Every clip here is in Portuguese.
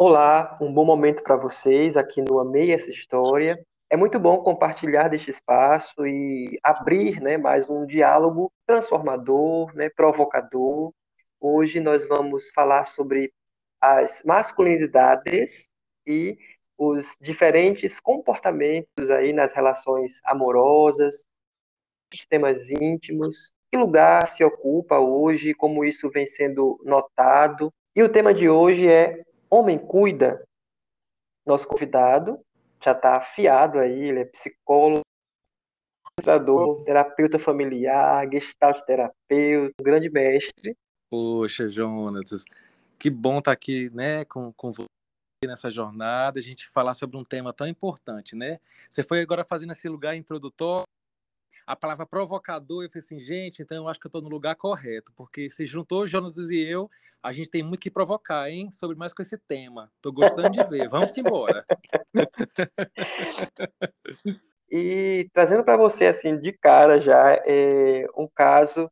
Olá, um bom momento para vocês aqui no Amei essa História. É muito bom compartilhar deste espaço e abrir né, mais um diálogo transformador, né, provocador. Hoje nós vamos falar sobre as masculinidades e os diferentes comportamentos aí nas relações amorosas, temas íntimos, que lugar se ocupa hoje, como isso vem sendo notado. E o tema de hoje é Homem Cuida. Nosso convidado já está afiado aí, ele é psicólogo, ilustrador, terapeuta familiar, gestalt terapeuta, grande mestre. Poxa, Jonas, que bom estar tá aqui, né, com, com você nessa jornada, a gente falar sobre um tema tão importante, né? Você foi agora fazendo esse lugar introdutório, a palavra provocador, eu falei assim, gente, então eu acho que eu estou no lugar correto, porque se juntou Jonas e eu, a gente tem muito que provocar, hein? Sobre mais com esse tema. Estou gostando de ver. Vamos embora. e trazendo para você, assim, de cara já, é um caso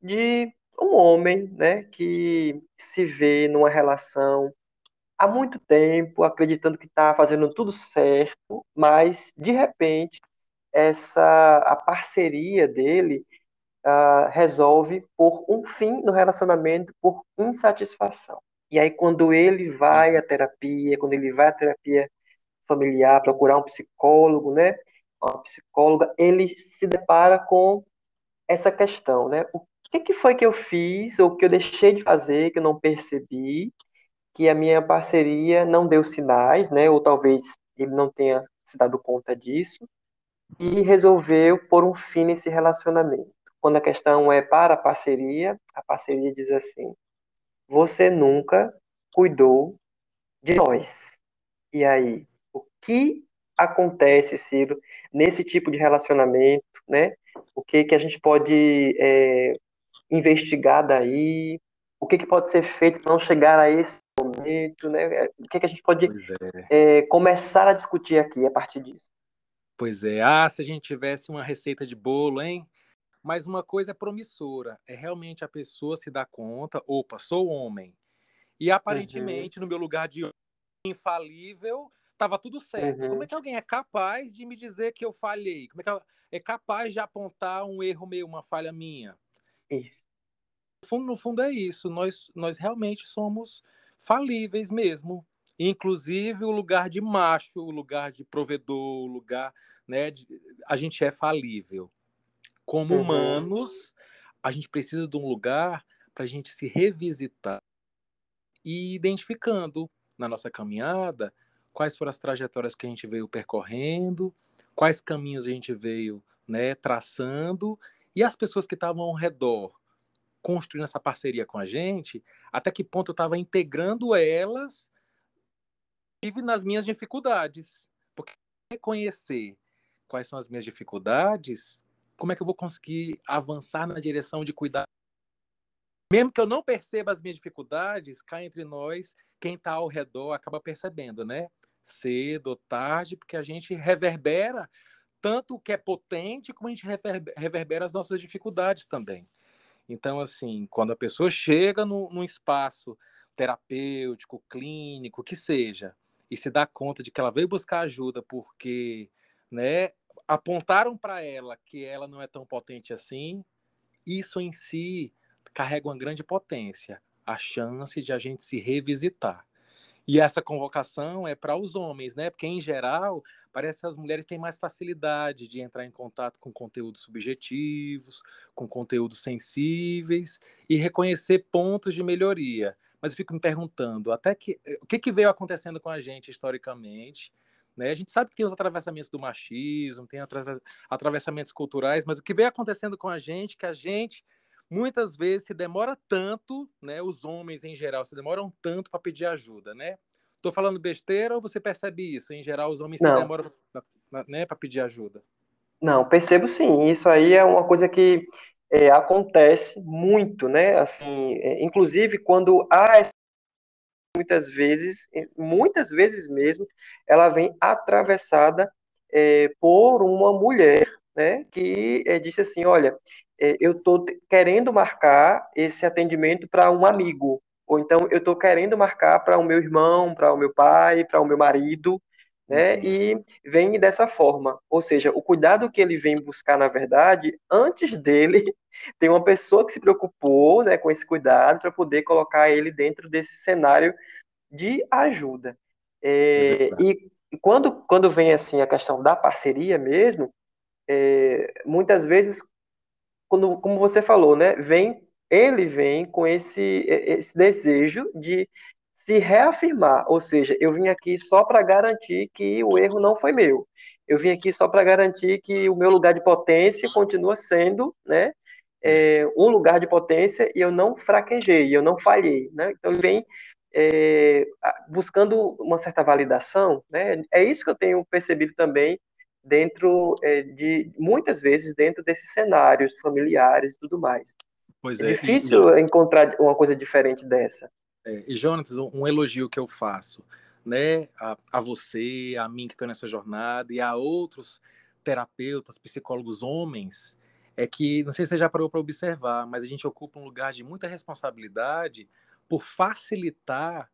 de um homem, né, que se vê numa relação há muito tempo, acreditando que está fazendo tudo certo, mas de repente essa a parceria dele uh, resolve por um fim no relacionamento por insatisfação. E aí quando ele vai à terapia, quando ele vai à terapia familiar, procurar um psicólogo, né, uma psicóloga, ele se depara com essa questão, né? O que, que foi que eu fiz ou que eu deixei de fazer que eu não percebi que a minha parceria não deu sinais, né? Ou talvez ele não tenha se dado conta disso e resolveu pôr um fim nesse relacionamento. Quando a questão é para a parceria, a parceria diz assim: você nunca cuidou de nós. E aí, o que acontece, Ciro, nesse tipo de relacionamento, né? O que que a gente pode é, investigar daí? O que que pode ser feito para não chegar a esse momento, né? O que que a gente pode é. É, começar a discutir aqui a partir disso? Pois é. Ah, se a gente tivesse uma receita de bolo, hein? Mas uma coisa é promissora, é realmente a pessoa se dar conta, opa, sou homem. E uhum. aparentemente, uhum. no meu lugar de infalível, estava tudo certo. Uhum. Como é que alguém é capaz de me dizer que eu falhei? Como é que é capaz de apontar um erro meu, uma falha minha? Isso. No fundo, no fundo é isso. Nós, nós realmente somos falíveis mesmo inclusive o lugar de macho, o lugar de provedor, o lugar, né, de, a gente é falível. Como uhum. humanos, a gente precisa de um lugar para a gente se revisitar e identificando na nossa caminhada quais foram as trajetórias que a gente veio percorrendo, quais caminhos a gente veio, né, traçando e as pessoas que estavam ao redor construindo essa parceria com a gente, até que ponto eu estava integrando elas tive nas minhas dificuldades. Porque reconhecer quais são as minhas dificuldades, como é que eu vou conseguir avançar na direção de cuidar? Mesmo que eu não perceba as minhas dificuldades, cá entre nós, quem está ao redor acaba percebendo, né? Cedo ou tarde, porque a gente reverbera tanto o que é potente, como a gente reverbera as nossas dificuldades também. Então, assim, quando a pessoa chega no, num espaço terapêutico, clínico, que seja, e se dá conta de que ela veio buscar ajuda porque, né, apontaram para ela que ela não é tão potente assim, isso em si carrega uma grande potência, a chance de a gente se revisitar. E essa convocação é para os homens, né? Porque em geral, parece que as mulheres têm mais facilidade de entrar em contato com conteúdos subjetivos, com conteúdos sensíveis e reconhecer pontos de melhoria mas eu fico me perguntando até que eh, o que, que veio acontecendo com a gente historicamente. Né? A gente sabe que tem os atravessamentos do machismo, tem atravessamentos culturais, mas o que veio acontecendo com a gente, que a gente muitas vezes se demora tanto, né? Os homens em geral se demoram tanto para pedir ajuda, né? Tô falando besteira ou você percebe isso? Em geral, os homens Não. se demoram né, para pedir ajuda. Não, percebo sim. Isso aí é uma coisa que é, acontece muito, né? Assim, é, inclusive quando há muitas vezes, muitas vezes mesmo, ela vem atravessada é, por uma mulher, né? Que é, disse assim, olha, é, eu estou querendo marcar esse atendimento para um amigo, ou então eu estou querendo marcar para o meu irmão, para o meu pai, para o meu marido, né? E vem dessa forma, ou seja, o cuidado que ele vem buscar, na verdade, antes dele, tem uma pessoa que se preocupou, né, com esse cuidado para poder colocar ele dentro desse cenário de ajuda. É, e quando, quando vem assim a questão da parceria mesmo, é, muitas vezes, quando, como você falou, né, vem ele vem com esse, esse desejo de se reafirmar, ou seja, eu vim aqui só para garantir que o erro não foi meu. Eu vim aqui só para garantir que o meu lugar de potência continua sendo, né, é, um lugar de potência e eu não fraquejei, eu não falhei, né? Então ele vem é, buscando uma certa validação, né? É isso que eu tenho percebido também dentro é, de muitas vezes dentro desses cenários familiares e tudo mais. Pois é, é difícil e, encontrar uma coisa diferente dessa. É, e Jonas, um elogio que eu faço, né, a, a você, a mim que estou nessa jornada e a outros terapeutas, psicólogos homens, é que não sei se você já parou para observar, mas a gente ocupa um lugar de muita responsabilidade por facilitar,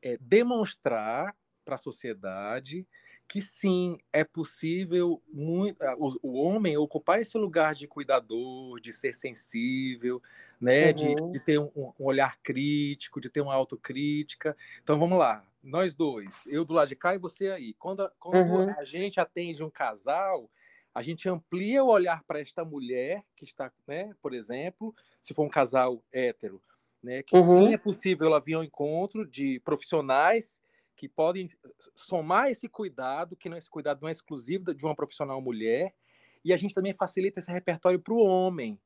é, demonstrar para a sociedade que sim, é possível muito, o, o, homem ocupar esse lugar de cuidador, de ser sensível, né, uhum. de, de, ter um, um, olhar crítico, de ter uma autocrítica. Então vamos lá, nós dois, eu do lado de cá e você aí. Quando, quando uhum. a gente atende um casal, a gente amplia o olhar para esta mulher que está, né, por exemplo, se for um casal hétero, né, que uhum. sim é possível ela vir ao encontro de profissionais que podem somar esse cuidado, que não esse cuidado não é exclusivo de uma profissional mulher, e a gente também facilita esse repertório para o homem,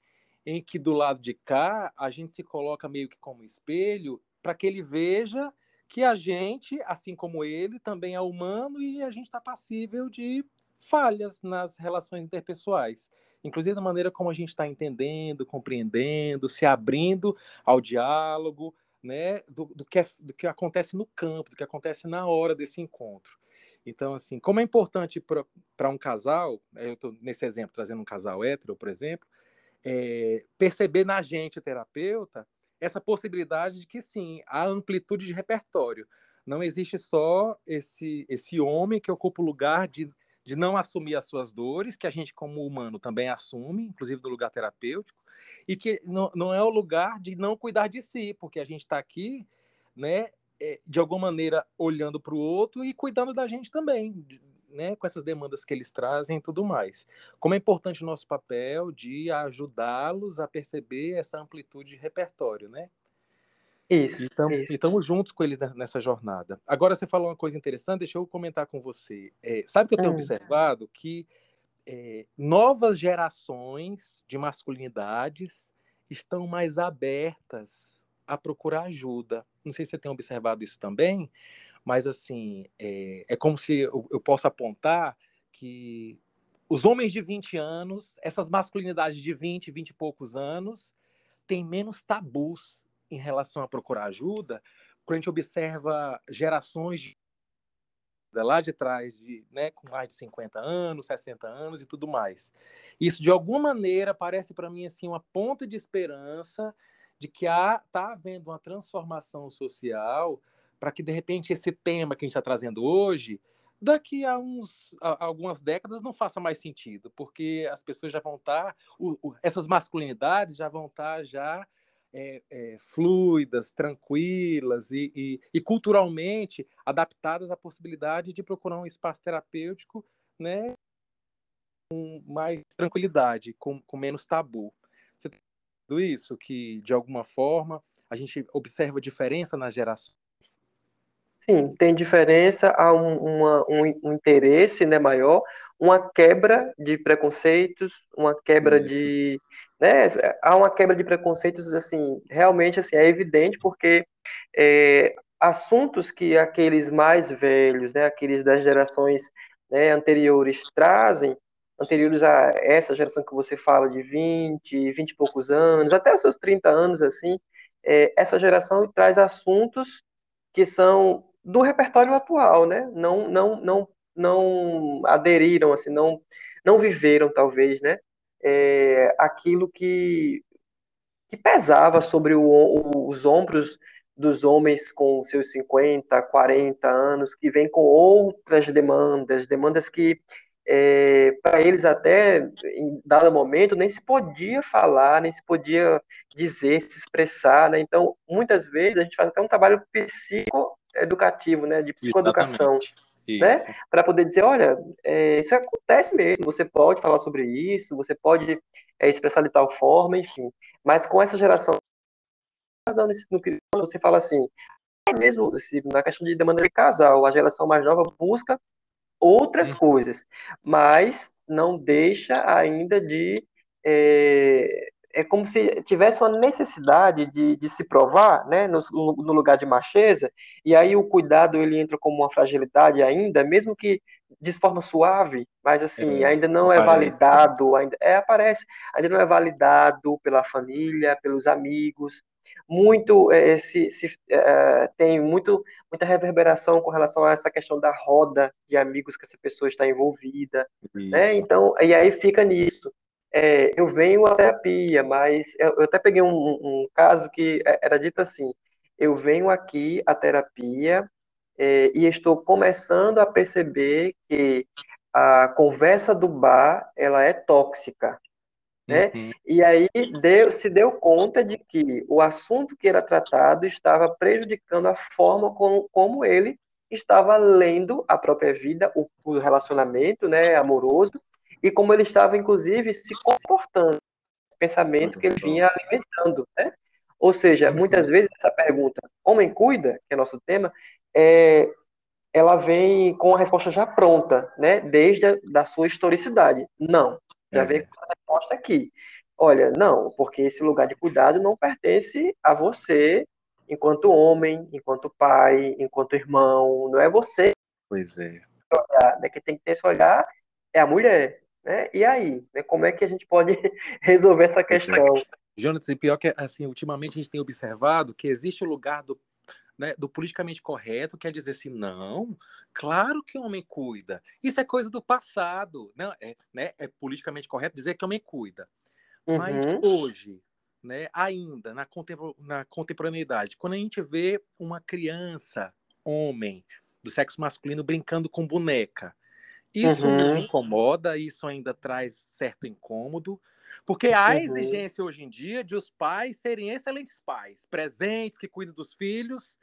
em que do lado de cá a gente se coloca meio que como espelho para que ele veja que a gente, assim como ele, também é humano e a gente está passível de falhas nas relações interpessoais, inclusive da maneira como a gente está entendendo, compreendendo, se abrindo ao diálogo, né, do, do, que é, do que acontece no campo, do que acontece na hora desse encontro. Então, assim, como é importante para um casal, eu estou nesse exemplo trazendo um casal hétero, por exemplo, é, perceber na gente, terapeuta, essa possibilidade de que sim, há amplitude de repertório. Não existe só esse, esse homem que ocupa o lugar de de não assumir as suas dores, que a gente, como humano, também assume, inclusive do lugar terapêutico, e que não, não é o lugar de não cuidar de si, porque a gente está aqui, né, é, de alguma maneira, olhando para o outro e cuidando da gente também, né, com essas demandas que eles trazem e tudo mais. Como é importante o nosso papel de ajudá-los a perceber essa amplitude de repertório, né? Isso. Estamos juntos com eles nessa jornada. Agora você falou uma coisa interessante, deixa eu comentar com você. É, sabe que eu tenho hum. observado que é, novas gerações de masculinidades estão mais abertas a procurar ajuda. Não sei se você tem observado isso também, mas assim, é, é como se eu, eu possa apontar que os homens de 20 anos, essas masculinidades de 20, 20 e poucos anos, têm menos tabus em relação a procurar ajuda, quando a gente observa gerações de, lá de trás, de, né, com mais de 50 anos, 60 anos e tudo mais. Isso, de alguma maneira, parece para mim assim uma ponta de esperança de que está havendo uma transformação social para que, de repente, esse tema que a gente está trazendo hoje, daqui a, uns, a, algumas décadas não faça mais sentido, porque as pessoas já vão estar, tá, essas masculinidades já vão estar tá já é, é, fluidas, tranquilas e, e, e, culturalmente adaptadas à possibilidade de procurar um espaço terapêutico né, com mais tranquilidade, com, com menos tabu. Você tem tudo isso que, de alguma forma, a gente observa diferença nas gerações? Sim, tem diferença, há um, uma, um, um interesse né, maior, uma quebra de preconceitos, uma quebra Isso. de né, há uma quebra de preconceitos assim, realmente assim, é evidente porque é, assuntos que aqueles mais velhos, né, aqueles das gerações né, anteriores trazem, anteriores a essa geração que você fala de 20, 20 e poucos anos, até os seus 30 anos assim, é, essa geração traz assuntos que são do repertório atual, né? Não, não, não, não aderiram, assim, não, não viveram, talvez, né? É, aquilo que, que pesava sobre o, o, os ombros dos homens com seus 50, 40 anos, que vêm com outras demandas, demandas que é, para eles até em dado momento nem se podia falar, nem se podia dizer, se expressar, né? Então, muitas vezes a gente faz até um trabalho psicoeducativo, né, de psicoeducação, né, para poder dizer, olha, é, isso acontece mesmo, você pode falar sobre isso, você pode é, expressar de tal forma, enfim. Mas com essa geração, no que você fala assim, é mesmo na questão de demanda de casal, a geração mais nova busca outras hum. coisas, mas não deixa ainda de. É, é como se tivesse uma necessidade de, de se provar, né, no, no, lugar de macheza, e aí o cuidado ele entra como uma fragilidade ainda, mesmo que de forma suave, mas assim, é, ainda não é aparece. é validado, ainda é, aparece, ainda não é validado pela família, pelos amigos, muito é, se, se é, tem muito muita reverberação com relação a essa questão da roda de amigos que essa pessoa está envolvida, né? Então, e aí fica nisso. É, eu venho à terapia, mas eu, eu até peguei um, um, caso que é, era dito assim: eu venho aqui à terapia é, e estou começando a perceber que a conversa do bar ela é tóxica né? Uhum. E aí deu, se deu conta de que o assunto que era tratado estava prejudicando a forma como, como ele estava lendo a própria vida, o, o relacionamento né, amoroso, e como ele estava, inclusive, se comportando, pensamento que ele vinha alimentando, né? Ou seja, muitas vezes essa pergunta, homem cuida, que é nosso tema, é, ela vem com a resposta já pronta, né? Desde a da sua historicidade. Não, já é. vem com a resposta aqui. Olha, não, porque esse lugar de cuidado não pertence a você enquanto homem, enquanto pai, enquanto irmão, não é você. Pois é. Olhar, né? Quem tem que ter esse olhar é a mulher. Né? E aí, né? como é que a gente pode resolver essa questão? Jonas, e pior que assim, ultimamente a gente tem observado que existe o lugar do né, do politicamente correto quer dizer assim, não, claro que o homem cuida. Isso é coisa do passado. Não, é, né, é politicamente correto dizer que o homem cuida. Uhum. Mas hoje, né, ainda na, na contemporaneidade, quando a gente vê uma criança, homem, do sexo masculino brincando com boneca, isso uhum. nos incomoda, isso ainda traz certo incômodo, porque há uhum. exigência hoje em dia de os pais serem excelentes pais, presentes, que cuidam dos filhos,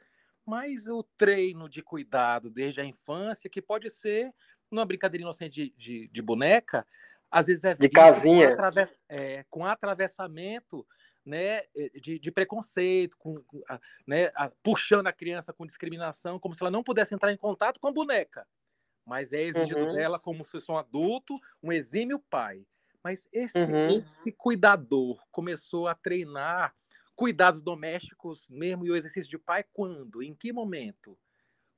mas o treino de cuidado desde a infância, que pode ser uma brincadeira inocente de, de, de boneca, às vezes é de casinha. Com, atraves, é, com atravessamento né, de, de preconceito, com, né, puxando a criança com discriminação, como se ela não pudesse entrar em contato com a boneca. Mas é exigido uhum. dela como se fosse um adulto, um exímio pai. Mas esse, uhum. esse cuidador começou a treinar cuidados domésticos mesmo e o exercício de pai quando? Em que momento?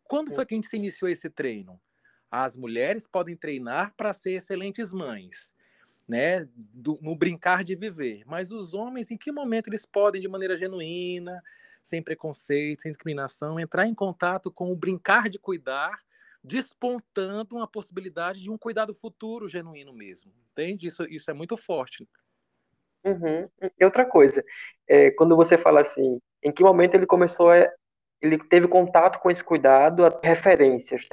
Quando foi que a gente se iniciou esse treino? As mulheres podem treinar para ser excelentes mães, né? Do, no brincar de viver. Mas os homens, em que momento eles podem, de maneira genuína, sem preconceito, sem discriminação, entrar em contato com o brincar de cuidar, despontando uma possibilidade de um cuidado futuro genuíno mesmo? Entende? Isso, isso é muito forte. Uhum. E outra coisa, é, quando você fala assim, em que momento ele começou a. Ele teve contato com esse cuidado, referências.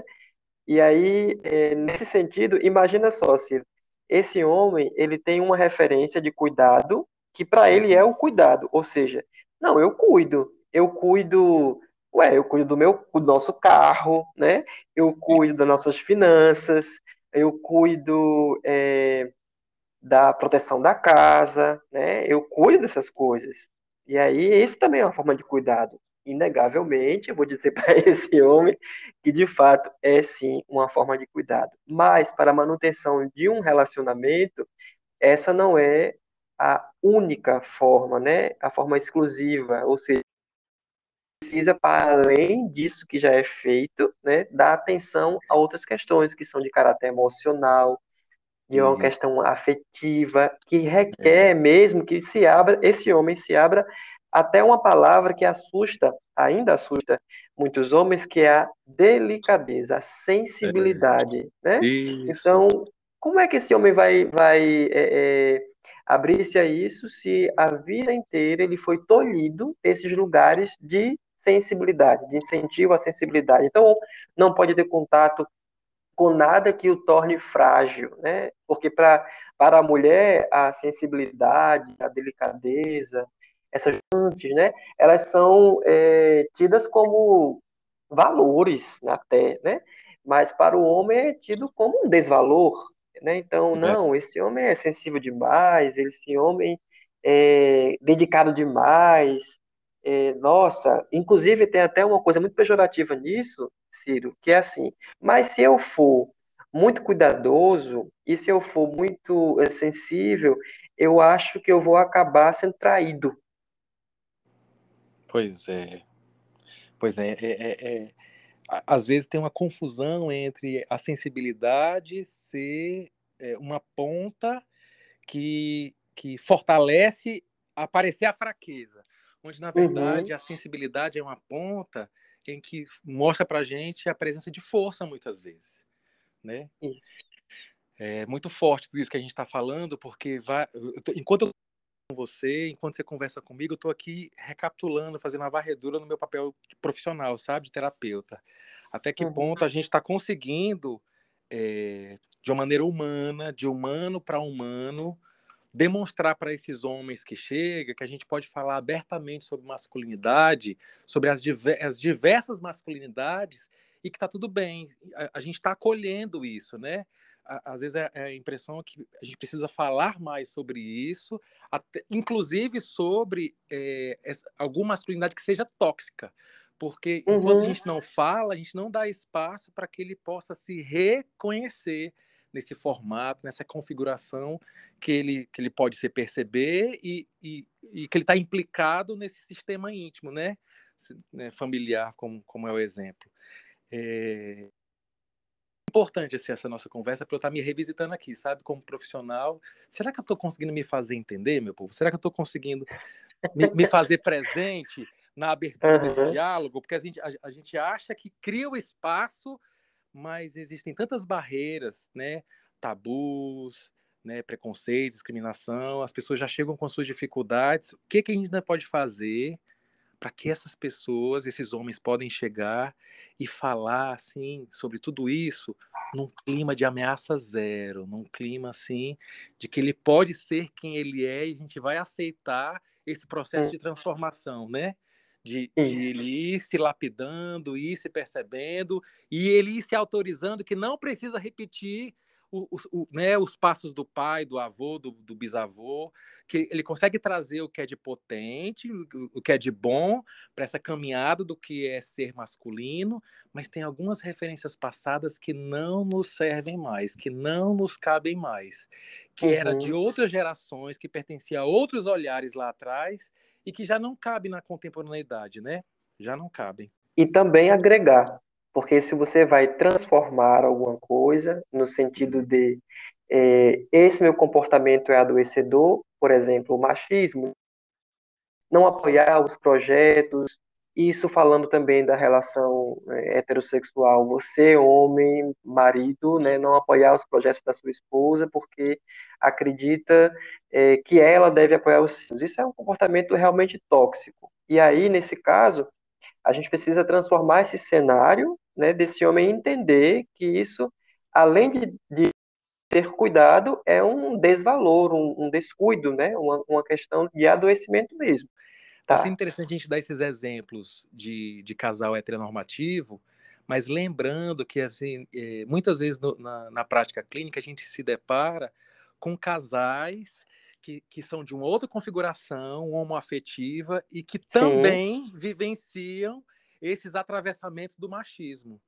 E aí, é, nesse sentido, imagina só, se esse homem ele tem uma referência de cuidado que para ele é o cuidado, ou seja, não, eu cuido, eu cuido, ué, eu cuido do meu, do nosso carro, né? Eu cuido das nossas finanças, eu cuido é, da proteção da casa, né? Eu cuido dessas coisas. E aí, esse também é uma forma de cuidado. Inegavelmente, eu vou dizer para esse homem que de fato é sim uma forma de cuidado. Mas para a manutenção de um relacionamento, essa não é a única forma, né? A forma exclusiva, ou seja, precisa para além disso que já é feito, né, dar atenção a outras questões que são de caráter emocional, de uma uhum. questão afetiva, que requer é. mesmo que se abra, esse homem se abra até uma palavra que assusta, ainda assusta muitos homens, que é a delicadeza, a sensibilidade, é. né? Isso. Então, como é que esse homem vai, vai é, é, abrir-se a isso se a vida inteira ele foi tolhido esses lugares de sensibilidade, de incentivo à sensibilidade. Então, não pode ter contato com nada que o torne frágil, né? Porque para para a mulher a sensibilidade, a delicadeza, essas nuances, né? Elas são é, tidas como valores até, né? Mas para o homem é tido como um desvalor, né? Então, não, esse homem é sensível demais, esse homem é dedicado demais. É, nossa, inclusive tem até uma coisa muito pejorativa nisso, Ciro, que é assim, mas se eu for muito cuidadoso e se eu for muito é, sensível, eu acho que eu vou acabar sendo traído. Pois é. Pois é, é, é, é às vezes tem uma confusão entre a sensibilidade ser é, uma ponta que, que fortalece aparecer a fraqueza, onde na verdade uhum. a sensibilidade é uma ponta em que mostra para gente a presença de força muitas vezes, né? É muito forte tudo isso que a gente está falando, porque vai, enquanto eu com você, enquanto você conversa comigo, eu estou aqui recapitulando, fazendo uma varredura no meu papel profissional, sabe, de terapeuta. Até que uhum. ponto a gente está conseguindo, é, de uma maneira humana, de humano para humano, demonstrar para esses homens que chegam que a gente pode falar abertamente sobre masculinidade, sobre as, diver as diversas masculinidades e que está tudo bem. A, a gente está acolhendo isso, né? às vezes é, é a impressão que a gente precisa falar mais sobre isso, até, inclusive sobre é, essa, alguma masculinidade que seja tóxica. Porque enquanto uhum. a gente não fala, a gente não dá espaço para que ele possa se reconhecer nesse formato, nessa configuração que ele, que ele pode se perceber e, e, e que ele está implicado nesse sistema íntimo, né? né? familiar, como, como é o exemplo. É, importante assim, essa nossa conversa para eu estar tá me revisitando aqui, sabe, como profissional. Será que eu estou conseguindo me fazer entender, meu povo? Será que eu estou conseguindo me, me, fazer presente na abertura uhum. desse diálogo? Porque a gente, a, a gente acha que cria o espaço, mas existem tantas barreiras, né? Tabus, né, preconceito, discriminação, as pessoas já chegam com suas dificuldades. O que, que a gente ainda pode fazer para que essas pessoas, esses homens, podem chegar e falar assim sobre tudo isso num clima de ameaça zero, num clima assim de que ele pode ser quem ele é e a gente vai aceitar esse processo de transformação, né? De, de ele ir se lapidando, ir se percebendo e ele ir se autorizando que não precisa repetir o, o, né, os passos do pai, do avô, do, do, bisavô, que ele consegue trazer o que é de potente, o, o que é de bom para essa caminhada do que é ser masculino, mas tem algumas referências passadas que não nos servem mais, que não nos cabem mais, que uhum. era de uhum. outras gerações, que pertencia a outros olhares lá atrás e que já não cabe na contemporaneidade, né? Já não cabem. E também agregar, porque se você vai transformar alguma coisa, no sentido de é, esse meu comportamento é adoecedor, por exemplo, o machismo, não apoiar os projetos, isso falando também da relação é, heterossexual, você, homem, marido, né, não apoiar os projetos da sua esposa porque acredita é, que ela deve apoiar os seus. Isso é um comportamento realmente tóxico. E aí, nesse caso, a gente precisa transformar esse cenário né, desse homem entender que isso, além de, de ter cuidado, é um desvalor, um, um descuido, né, uma, uma, questão de adoecimento mesmo. Tá? É interessante a gente dar esses exemplos de, de casal heteronormativo, mas lembrando que assim, é, muitas vezes no, na, na prática clínica a gente se depara com casais que, que, são de uma outra configuração homoafetiva e que também Sim. vivenciam esses atravessamentos do machismo,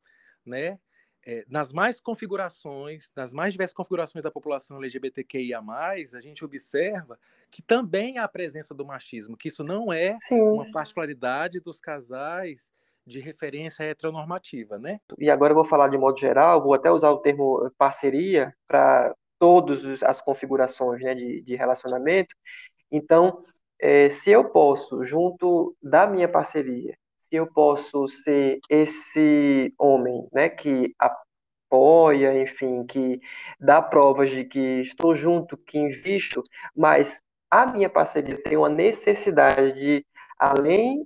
né? É, nas mais configurações, nas mais diversas configurações da população LGBTQIA+, a gente observa que também há a presença do machismo, que isso não é Sim. uma particularidade dos casais de referência heteronormativa, né? E agora eu vou falar de modo geral, vou até usar o termo parceria para todas as configurações né, de, de relacionamento. Então, é, se eu posso, junto da minha parceria, eu posso ser esse homem, né, que apoia, enfim, que dá provas de que estou junto, que invisto, mas a minha parceria tem uma necessidade de, além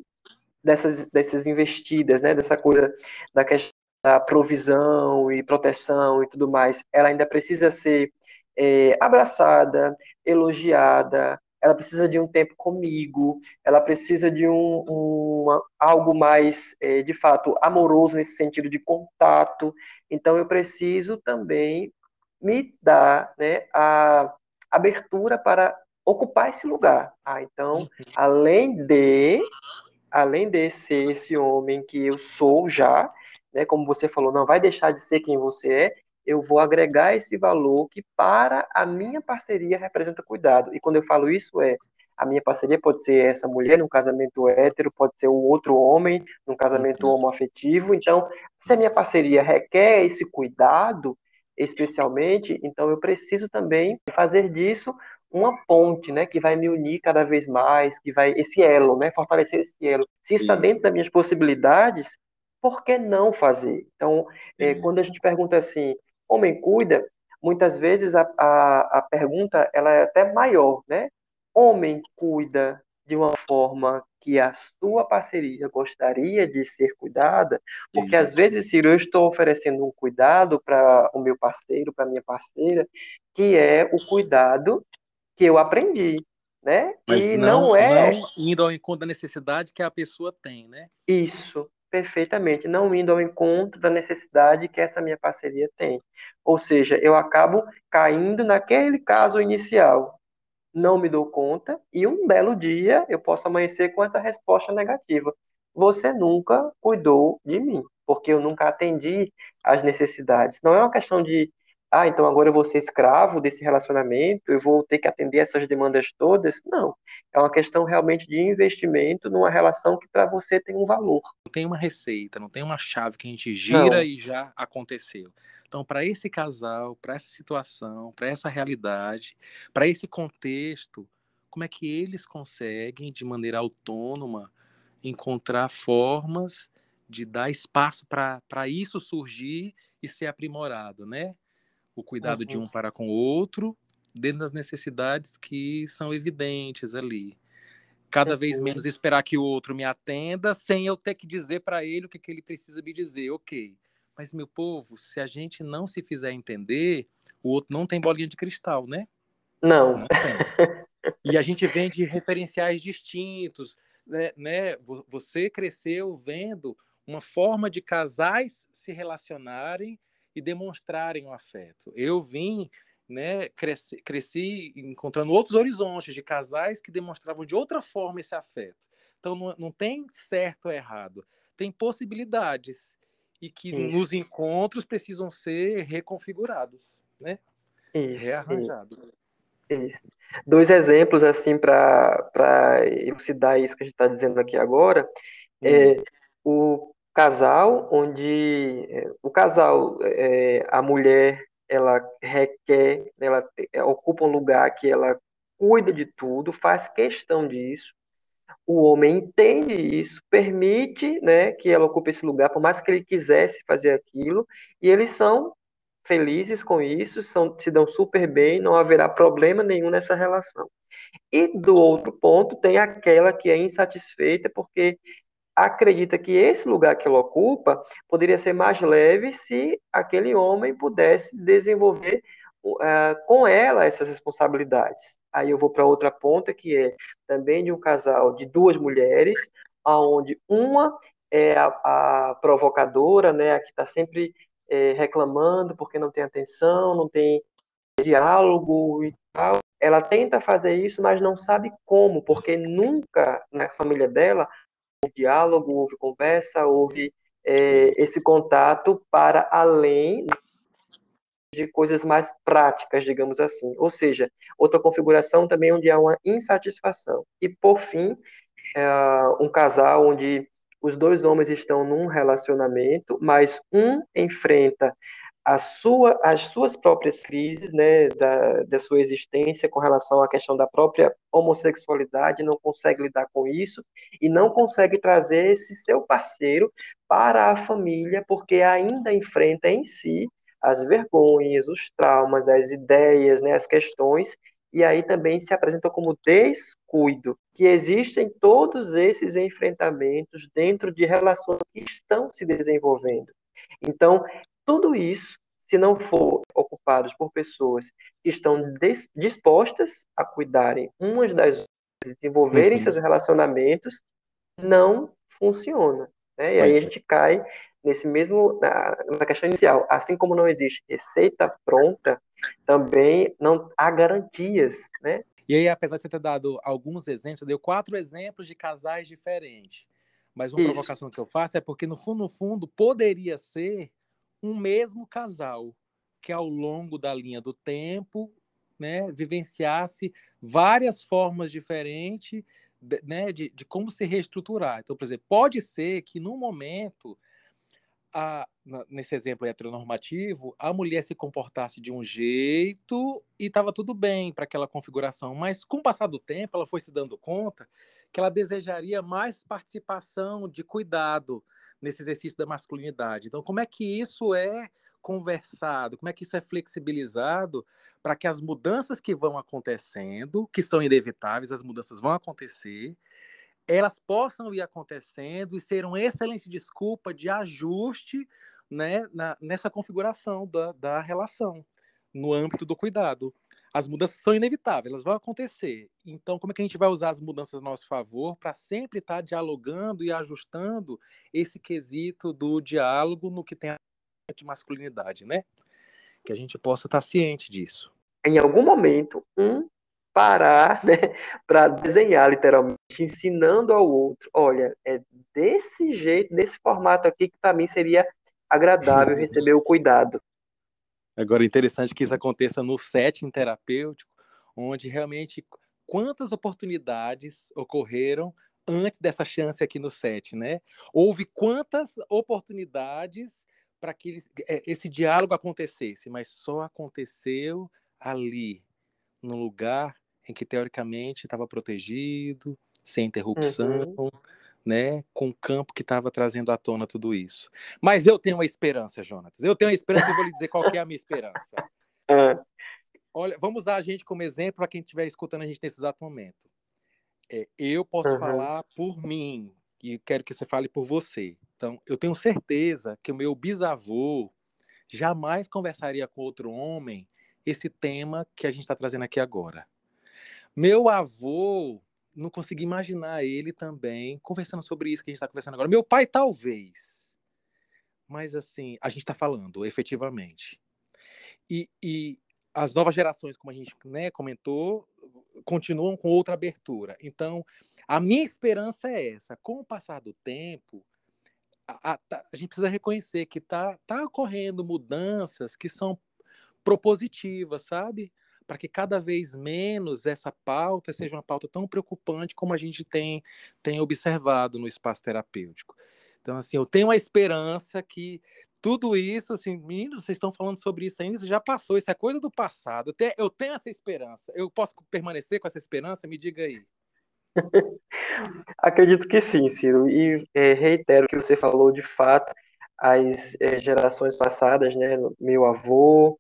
dessas, dessas investidas, né, dessa coisa da questão da provisão e proteção e tudo mais, ela ainda precisa ser é, abraçada, elogiada, ela precisa de um tempo comigo, ela precisa de um, um algo mais, é, de fato, amoroso nesse sentido de contato. Então, eu preciso também me dar né, a abertura para ocupar esse lugar. Ah, então, uhum. além de, além de ser esse homem que eu sou já, né, como você falou, não vai deixar de ser quem você é, eu vou agregar esse valor que para a minha parceria representa cuidado. E quando eu falo isso é a minha parceria pode ser essa mulher num casamento hétero, pode ser o outro homem num casamento uhum. homoafetivo. Então, se a minha parceria requer esse cuidado, especialmente, então eu preciso também fazer disso uma ponte, né, que vai me unir cada vez mais, que vai esse elo, né, fortalecer esse elo. Se está dentro das minhas possibilidades, por que não fazer? Então, é, quando a gente pergunta assim, homem cuida, muitas vezes a, a, a pergunta ela é até maior, né? Homem cuida de uma forma que a sua parceria gostaria de ser cuidada, porque às vezes, Ciro, eu estou oferecendo um cuidado para o meu parceiro, para minha parceira, que é o cuidado que eu aprendi, né? Mas e não, não é não indo ao encontro da necessidade que a pessoa tem, né? Isso, perfeitamente, não indo ao encontro da necessidade que essa minha parceria tem. Ou seja, eu acabo caindo naquele caso inicial, não me dou conta, e um belo dia eu posso amanhecer com essa resposta negativa. Você nunca cuidou de mim, porque eu nunca atendi às necessidades. Não é uma questão de ah, então agora eu vou ser escravo desse relacionamento, eu vou ter que atender essas demandas todas. Não. É uma questão realmente de investimento numa relação que para você tem um valor. Não tem uma receita, não tem uma chave que a gente gira não. e já aconteceu. Então, para esse casal, para essa situação, para essa realidade, para esse contexto, como é que eles conseguem, de maneira autônoma, encontrar formas de dar espaço para isso surgir e ser aprimorado, né? O cuidado uhum. de um para com o outro, dentro das necessidades que são evidentes ali. Cada uhum. vez menos esperar que o outro me atenda, sem eu ter que dizer para ele o que, que ele precisa me dizer. Ok. Mas, meu povo, se a gente não se fizer entender, o outro não tem bolinha de cristal, né? Não. não e a gente vem de referenciais distintos. Né, né? Você cresceu vendo uma forma de casais se relacionarem e demonstrarem o afeto. Eu vim, né, cresci, cresci encontrando outros horizontes de casais que demonstravam de outra forma esse afeto. Então não, não tem certo ou errado, tem possibilidades e que isso. nos encontros precisam ser reconfigurados, né? Isso, Rearranjados. Isso. isso. Dois exemplos assim para elucidar isso que a gente está dizendo aqui agora. Hum. É, o casal onde é, o casal, é, a mulher, ela requer, ela é, ocupa um lugar que ela cuida de tudo, faz questão disso. O homem entende isso, permite, né, que ela ocupe esse lugar, por mais que ele quisesse fazer aquilo, e eles são felizes com isso, são, se dão super bem, não haverá problema nenhum nessa relação. E do outro ponto, tem aquela que é insatisfeita porque acredita que esse lugar que ela ocupa poderia ser mais leve se aquele homem pudesse desenvolver uh, com ela essas responsabilidades. Aí eu vou para outra ponta que é também de um casal de duas mulheres, aonde uma é a, a provocadora, né, a que está sempre é, reclamando porque não tem atenção, não tem diálogo e tal. Ela tenta fazer isso, mas não sabe como, porque nunca na família dela diálogo, houve conversa, houve é, esse contato para além de coisas mais práticas, digamos assim. Ou seja, outra configuração também onde há uma insatisfação. E, por fim, é, um casal onde os dois homens estão num relacionamento, mas um enfrenta sua, as suas próprias crises, né, da, da sua existência com relação à questão da própria homossexualidade, não consegue lidar com isso e não consegue trazer esse seu parceiro para a família, porque ainda enfrenta em si as vergonhas, os traumas, as ideias, né, as questões e aí também se apresenta como descuido, que existem todos esses enfrentamentos dentro de relações que estão se desenvolvendo. Então, tudo isso, se não for ocupados por pessoas que estão dispostas a cuidarem umas das outras, desenvolverem uhum. seus relacionamentos, não funciona. Né? E aí a gente cai nesse mesmo na, na questão inicial. Assim como não existe receita pronta, também não há garantias, né? E aí, apesar de você ter dado alguns exemplos, deu quatro exemplos de casais diferentes. Mas uma Isso. provocação que eu faço é porque, no fundo, no fundo, poderia ser um mesmo casal que, ao longo da linha do tempo, né, vivenciasse várias formas diferentes de, né, de, de como se reestruturar. Então, por exemplo, pode ser que, no momento, a, nesse exemplo heteronormativo, a mulher se comportasse de um jeito e estava tudo bem para aquela configuração, mas com o passar do tempo, ela foi se dando conta que ela desejaria mais participação de cuidado nesse exercício da masculinidade. Então, como é que isso é conversado, como é que isso é flexibilizado para que as mudanças que vão acontecendo, que são inevitáveis, as mudanças vão acontecer, elas possam ir acontecendo e ser uma excelente desculpa de ajuste né, na, nessa configuração da, da relação, no âmbito do cuidado. As mudanças são inevitáveis, elas vão acontecer. Então, como é que a gente vai usar as mudanças a nosso favor para sempre estar tá dialogando e ajustando esse quesito do diálogo no que tem a de masculinidade, né? Que a gente possa estar tá ciente disso. Em algum momento, um parar né, para desenhar, literalmente, ensinando ao outro: olha, é desse jeito, desse formato aqui, que para mim seria agradável receber o cuidado. Agora, interessante que isso aconteça no setting terapêutico, onde realmente quantas oportunidades ocorreram antes dessa chance aqui no set, né? Houve quantas oportunidades para que é, esse diálogo acontecesse, mas só aconteceu ali, no lugar em que teoricamente estava protegido, sem interrupção, uhum. Né, com o campo que estava trazendo à tona tudo isso. Mas eu tenho uma esperança, Jonatas. Eu tenho uma esperança e vou lhe dizer qual é a minha esperança. É. Olha, vamos usar a gente como exemplo para quem estiver escutando a gente nesse exato momento. É, eu posso uhum. falar por mim e quero que você fale por você. Então, eu tenho certeza que o meu bisavô jamais conversaria com outro homem esse tema que a gente está trazendo aqui agora. Meu avô, não consegui imaginar ele também conversando sobre isso que a gente está conversando agora. Meu pai, talvez. Mas, assim, a gente está falando, efetivamente. E, e, as novas gerações, como a gente né, comentou, continuam com outra abertura. Então, a minha esperança é essa. Com o passar do tempo, a, a, tá, a gente precisa reconhecer que está tá ocorrendo mudanças que são propositivas, sabe? Para que cada vez menos essa pauta seja uma pauta tão preocupante como a gente tem, tem observado no espaço terapêutico. Então, assim, eu tenho a esperança que tudo isso, assim, meninos, vocês estão falando sobre isso ainda, isso já passou, isso é coisa do passado. Eu tenho, essa esperança. Eu posso permanecer com essa esperança? Me diga aí. Acredito que sim, Ciro. E é, reitero que você falou de fato as é, gerações passadas, né? Meu avô,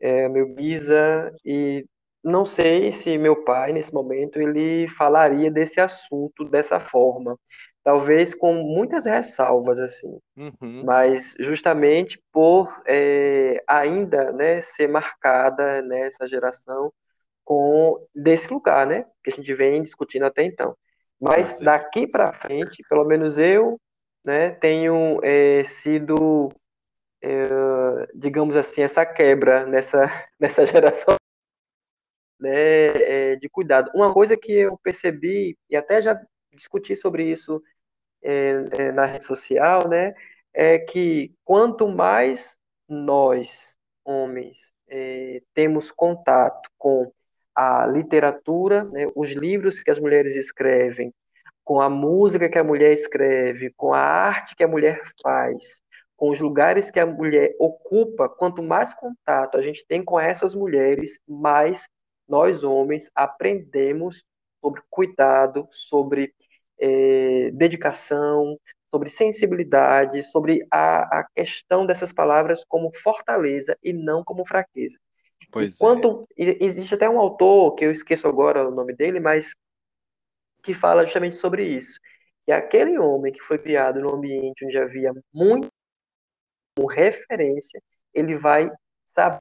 é, meu bisa, e não sei se meu pai, nesse momento, ele falaria desse assunto dessa forma. Talvez com muitas ressalvas, assim. Uhum. Mas justamente por é, ainda né, ser marcada nessa né, geração com desse lugar, né? Que a gente vem discutindo até então. Mas daqui para frente, pelo menos eu, né, tenho é, sido é, digamos assim, essa quebra nessa, nessa geração né, é, de cuidado. Uma coisa que eu percebi, e até já discuti sobre isso é, é, na rede social, né, é que quanto mais nós, homens, é, temos contato com a literatura, né, os livros que as mulheres escrevem, com a música que a mulher escreve, com a arte que a mulher faz, com os lugares que a mulher ocupa, quanto mais contato a gente tem com essas mulheres, mais nós homens aprendemos sobre cuidado, sobre é, dedicação, sobre sensibilidade, sobre a, a questão dessas palavras como fortaleza e não como fraqueza. Pois Enquanto é. existe até um autor, que eu esqueço agora o nome dele, mas que fala justamente sobre isso. Que aquele homem que foi criado num ambiente onde havia muito referência, ele vai saber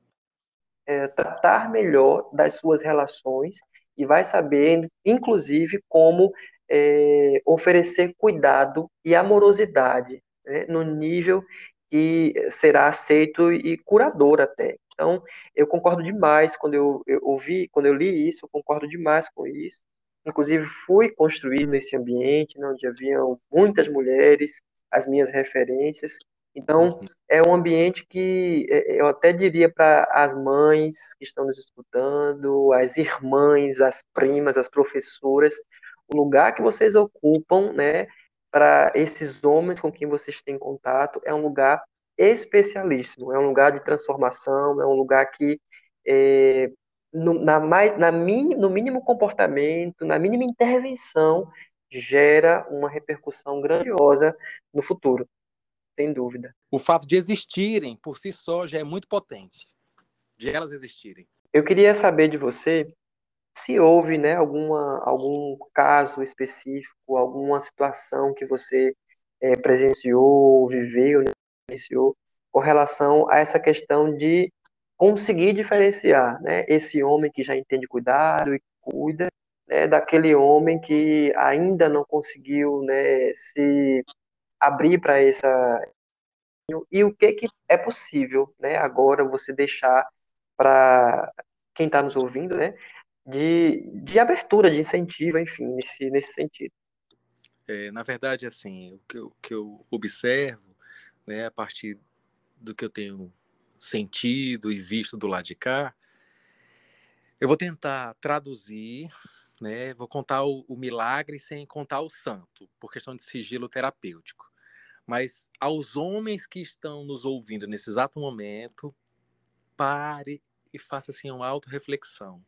é, tratar melhor das suas relações e vai saber, inclusive, como é, oferecer cuidado e amorosidade né, no nível que será aceito e curador até. Então, eu concordo demais quando eu, eu ouvi, quando eu li isso, eu concordo demais com isso. Inclusive, fui construído nesse ambiente, né, onde haviam muitas mulheres, as minhas referências. Então, uhum. é um ambiente que é, eu até diria para as mães que estão nos escutando, as irmãs, as primas, as professoras, o lugar que vocês ocupam, né, para esses homens com quem vocês têm contato, é um lugar especialíssimo, é um lugar de transformação, é um lugar que é, no, na mais, na min, no mínimo comportamento, na mínima intervenção, gera uma repercussão grandiosa no futuro, sem dúvida. O fato de existirem por si só já é muito potente, de elas existirem. Eu queria saber de você se houve né, alguma, algum caso específico, alguma situação que você é, presenciou, viveu, né, vivenciou, com relação a essa questão de conseguir diferenciar né, esse homem que já entende cuidado e cuida né, daquele homem que ainda não conseguiu né, se abrir para essa e o que que é possível né, agora você deixar para quem está nos ouvindo, né, de, de abertura, de incentivo, enfim, nesse, nesse sentido. É, na verdade, assim, o que eu, que eu observo, né, a partir do que eu tenho sentido e visto do lado de cá, eu vou tentar traduzir, né, vou contar o, o milagre sem contar o santo, por questão de sigilo terapêutico. Mas aos homens que estão nos ouvindo nesse exato momento, pare e faça assim uma auto-reflexão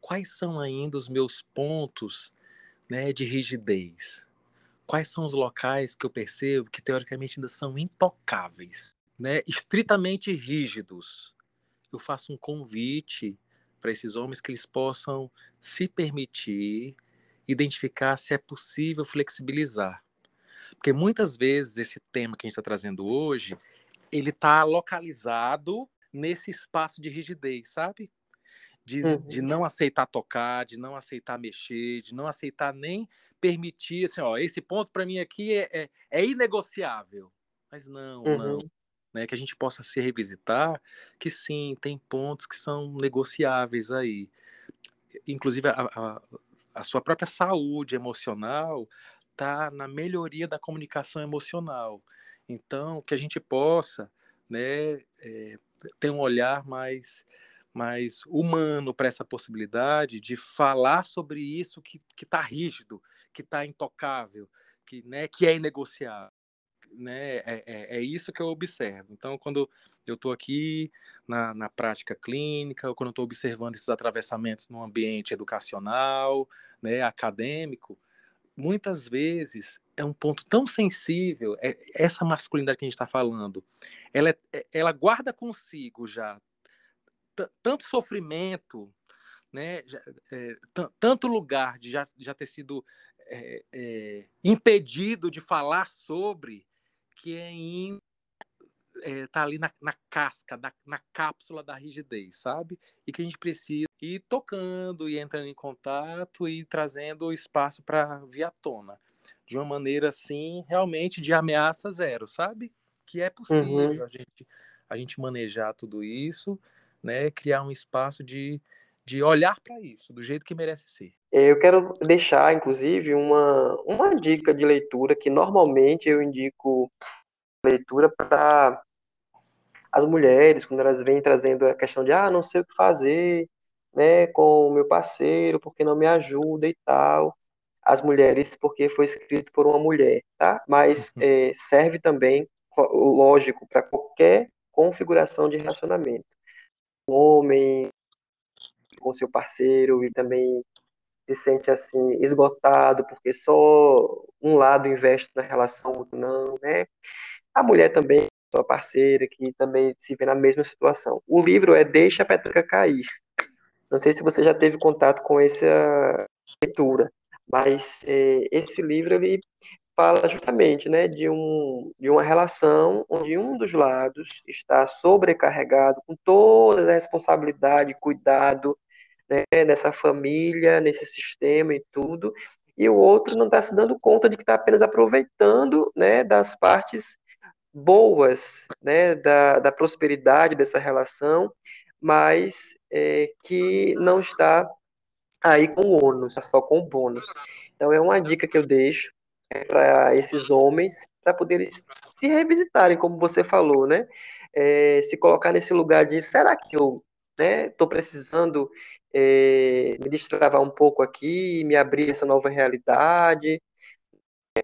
quais são ainda os meus pontos né, de rigidez? Quais são os locais que eu percebo que teoricamente ainda são intocáveis, né, estritamente rígidos? Eu faço um convite para esses homens que eles possam se permitir identificar se é possível flexibilizar. Porque muitas vezes esse tema que a gente está trazendo hoje, ele está localizado nesse espaço de rigidez, sabe? de, uhum. de não aceitar tocar, de não aceitar mexer, de não aceitar nem permitir, assim, ó, esse ponto para mim aqui é, é, é, inegociável. Mas não, uhum. não. Né, que a gente possa se revisitar, que sim, tem pontos que são negociáveis aí. Inclusive, a, a, a sua própria saúde emocional está na melhoria da comunicação emocional. Então, que a gente possa né, é, ter um olhar mais mais humano para essa possibilidade de falar sobre isso que está rígido, que está intocável, que, né, que é inegociável. Né? É, é, é, isso que eu observo. Então, quando eu estou aqui na, na prática clínica, ou quando estou observando esses atravessamentos no ambiente educacional, né, acadêmico, muitas vezes é um ponto tão sensível, é, essa masculinidade que a gente está falando, ela, é, ela guarda consigo já tanto sofrimento, né, é, tanto lugar de já, já ter sido é, é, impedido de falar sobre, que é é, tá ali na, na casca, na, na, cápsula da rigidez, sabe? E que a gente precisa ir tocando e entrando em contato e trazendo espaço para vir à tona. De uma maneira assim, realmente de ameaça zero, sabe? Que é possível uhum. a, gente, a gente manejar tudo isso né, criar um espaço de, de olhar para isso, do jeito que merece ser. Eu quero deixar, inclusive, uma, uma dica de leitura que normalmente eu indico leitura para as mulheres, quando elas vêm trazendo a questão de, ah, não sei o que fazer, né, com o meu parceiro, porque não me ajuda e tal. As mulheres, porque foi escrito por uma mulher, tá? Mas é, serve também, lógico, para qualquer configuração de relacionamento homem com seu parceiro e também se sente assim esgotado porque só um lado investe na relação, outro não, né? A mulher também sua parceira que também se vê na mesma situação. O livro é Deixa a Peteca Cair. Não sei se você já teve contato com essa leitura, mas é, esse livro ele fala justamente né, de, um, de uma relação onde um dos lados está sobrecarregado com toda a responsabilidade, cuidado né, nessa família, nesse sistema e tudo, e o outro não está se dando conta de que está apenas aproveitando né, das partes boas né, da, da prosperidade dessa relação, mas é, que não está aí com o ônus, está só com o bônus. Então é uma dica que eu deixo é, para esses homens, para poderem se revisitarem, como você falou, né? É, se colocar nesse lugar de será que eu estou né, precisando é, me destravar um pouco aqui, me abrir essa nova realidade,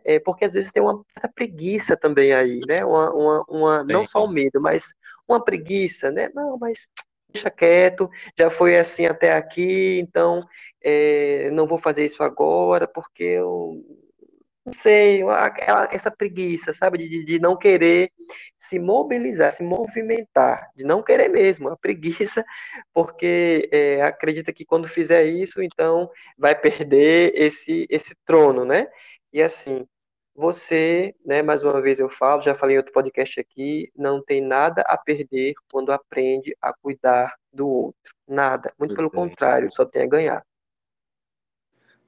é, porque às vezes tem uma preguiça também aí, né? Uma, uma, uma não só o medo, mas uma preguiça, né? Não, mas deixa quieto, já foi assim até aqui, então é, não vou fazer isso agora, porque eu não sei, aquela, essa preguiça, sabe, de, de não querer se mobilizar, se movimentar, de não querer mesmo, a preguiça, porque é, acredita que quando fizer isso, então vai perder esse, esse trono, né? E assim, você, né, mais uma vez eu falo, já falei em outro podcast aqui, não tem nada a perder quando aprende a cuidar do outro. Nada. Muito pelo contrário, só tem a ganhar.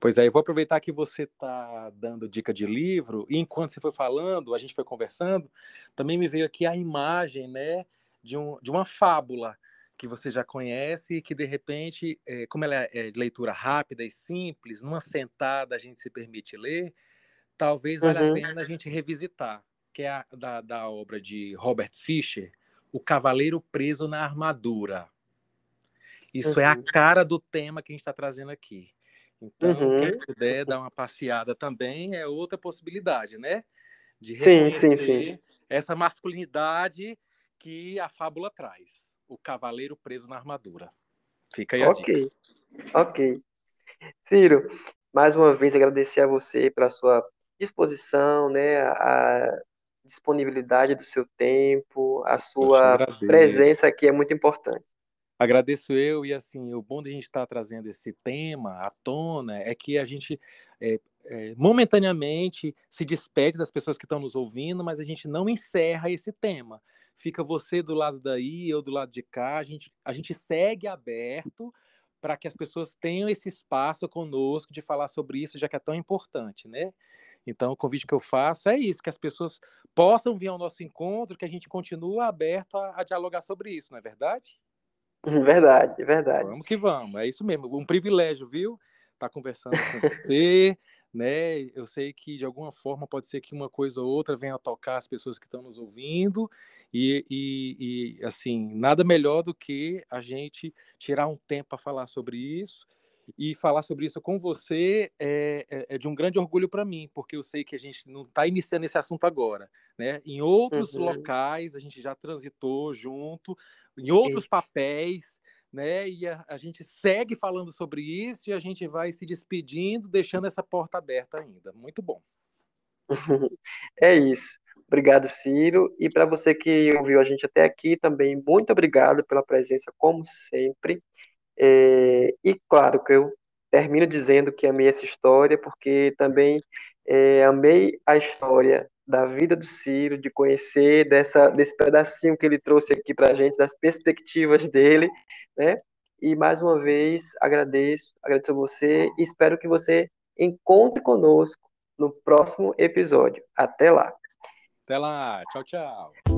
Pois é, eu vou aproveitar que você está dando dica de livro, e enquanto você foi falando, a gente foi conversando, também me veio aqui a imagem né, de, um, de uma fábula que você já conhece e que, de repente, é, como ela é, é de leitura rápida e simples, numa sentada a gente se permite ler, talvez valha uhum. a pena a gente revisitar, que é a, da, da obra de Robert Fisher, O Cavaleiro Preso na Armadura. Isso uhum. é a uhum. cara do tema que a gente está trazendo aqui. Então, uhum. quem puder dar uma passeada também é outra possibilidade, né? De sim, sim, sim. essa masculinidade que a fábula traz. O cavaleiro preso na armadura. Fica aí a Ok, dica. ok. Ciro, mais uma vez agradecer a você pela sua disposição, né, a disponibilidade do seu tempo, a sua presença aqui é muito importante. Agradeço eu e assim, o bom de a gente estar tá trazendo esse tema à tona é que a gente é, é, momentaneamente se despede das pessoas que estão nos ouvindo, mas a gente não encerra esse tema. Fica você do lado daí, eu do lado de cá, a gente, a gente segue aberto para que as pessoas tenham esse espaço conosco de falar sobre isso, já que é tão importante, né? Então, o convite que eu faço é isso, que as pessoas possam vir ao nosso encontro, que a gente continue aberto a, a dialogar sobre isso, não é verdade? Verdade, verdade. Vamos que vamos, é isso mesmo. Um privilégio, viu? Estar tá conversando com você, né? Eu sei que de alguma forma pode ser que uma coisa ou outra venha a tocar as pessoas que estão nos ouvindo e, e, e assim nada melhor do que a gente tirar um tempo para falar sobre isso e falar sobre isso com você é, é, é de um grande orgulho para mim, porque eu sei que a gente não está iniciando esse assunto agora. Né? Em outros uhum. locais, a gente já transitou junto, em outros papéis, né? E a, a, gente segue falando sobre isso e a gente vai se despedindo, deixando essa porta aberta ainda. Muito bom. É isso. Obrigado, Ciro. E para você que ouviu a gente até aqui também, muito obrigado pela presença, como sempre. É, e claro que eu termino dizendo que amei essa história, porque também é, amei a história da vida do Ciro, de conhecer dessa, desse pedacinho que ele trouxe aqui para a gente, das perspectivas dele, né? E mais uma vez agradeço, agradeço a você e espero que você encontre conosco no próximo episódio. Até lá. Até lá. Tchau, tchau.